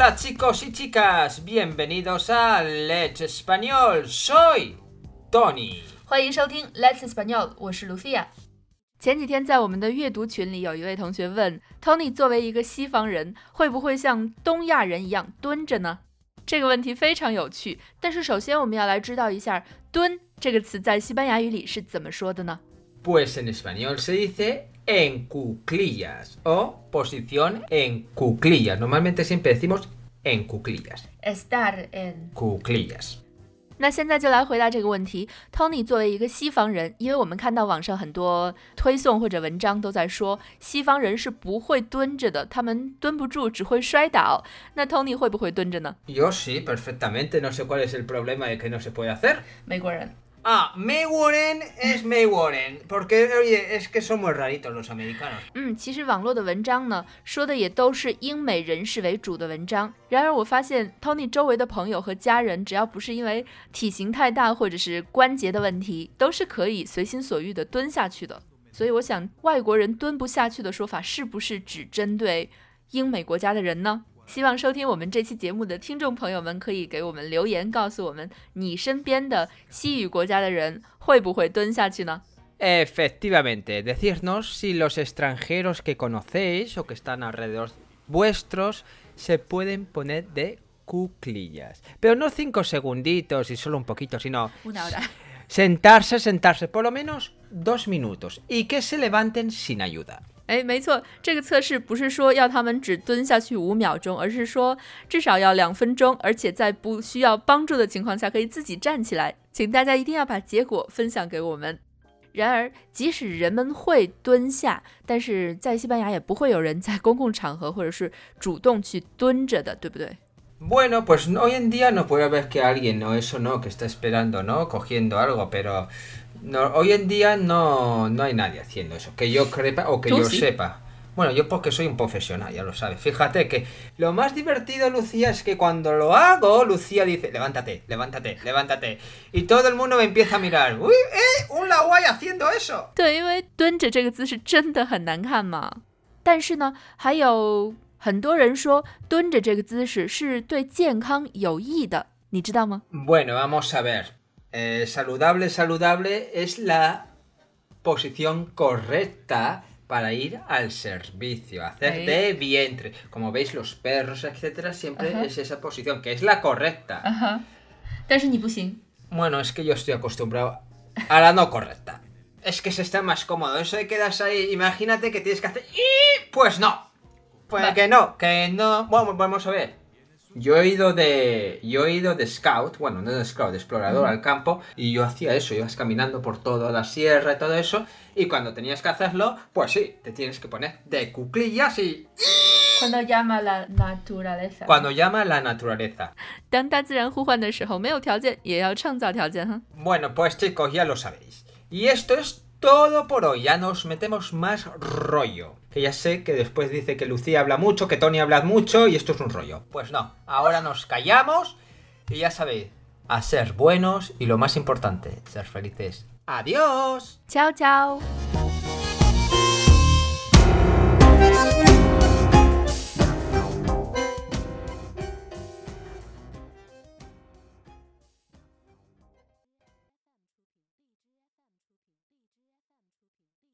Hola chicos y chicas, bienvenidos a Let's Español. Soy Tony。欢迎收听 Let's Español，我是 Lucia。前几天在我们的阅读群里，有一位同学问 Tony，作为一个西方人，会不会像东亚人一样蹲着呢？这个问题非常有趣。但是首先我们要来知道一下“蹲”这个词在西班牙语里是怎么说的呢 ？Pues en español se dice en cuclillas o posición en cuclillas. Normalmente siempre decimos en cuclillas. Estar en cuclillas. 那现在就来回答这个问题。Tony 作为一个西方人，因为我们看到网上很多推送或者文章都在说西方人是不会蹲着的，他们蹲不住，只会摔倒。那 Tony 会不会蹲着呢？Yo sí, perfectamente. No sé cuál es el problema de que no se puede hacer. 美国人。 Ah, May Warren es May wanna 嗯，其实网络的文章呢，说的也都是英美人士为主的文章。然而我发现 Tony 周围的朋友和家人，只要不是因为体型太大或者是关节的问题，都是可以随心所欲的蹲下去的。所以我想，外国人蹲不下去的说法，是不是只针对英美国家的人呢？希望收听我们这期节目的听众朋友们可以给我们留言，告诉我们你身边的西语国家的人会不会蹲下去呢？Efectivamente, decirnos si los extranjeros que conocéis o que están alrededor vuestros se pueden poner de cuclillas. Pero no cinco segunditos y solo un poquito, sino una hora. Sentarse, sentarse, por lo menos dos minutos y que se levanten sin ayuda. 哎，没错，这个测试不是说要他们只蹲下去五秒钟，而是说至少要两分钟，而且在不需要帮助的情况下可以自己站起来。请大家一定要把结果分享给我们。然而，即使人们会蹲下，但是在西班牙也不会有人在公共场合或者是主动去蹲着的，对不对？Bueno, pues hoy en día no puede haber que alguien o eso no que está esperando, no cogiendo algo, pero No, hoy en día no, no hay nadie haciendo eso, que yo crepa o que yo sepa. Bueno, yo porque soy un profesional, ya lo sabes. Fíjate que lo más divertido, Lucía, es que cuando lo hago, Lucía dice, levántate, levántate, levántate. Y todo el mundo me empieza a mirar. ¡Uy, eh! ¡Un laguay haciendo eso! 对，因为蹲着这个姿势真的很难看嘛。但是呢，还有很多人说蹲着这个姿势是对健康有益的，你知道吗？Bueno, vamos a ver. Eh, saludable, saludable es la posición correcta para ir al servicio, hacer de vientre. Como veis, los perros, etcétera, siempre es esa posición, que es la correcta. Ajá. Bueno, es que yo estoy acostumbrado a la no correcta. Es que se está más cómodo. Eso de quedas ahí, imagínate que tienes que hacer. ¡Y! Pues no. Pues que no, que no. Bueno, vamos a ver. Yo he ido de. Yo he ido de scout, bueno, no de scout, de explorador al campo, y yo hacía eso, ibas caminando por toda la sierra y todo eso, y cuando tenías que hacerlo, pues sí, te tienes que poner de cuclillas y. Cuando llama la naturaleza. Cuando llama la naturaleza. Bueno, pues chicos, ya lo sabéis. Y esto es todo por hoy. Ya nos metemos más rollo. Que ya sé que después dice que Lucía habla mucho, que Tony habla mucho y esto es un rollo. Pues no, ahora nos callamos y ya sabéis, a ser buenos y lo más importante, ser felices. Adiós. Chao, chao.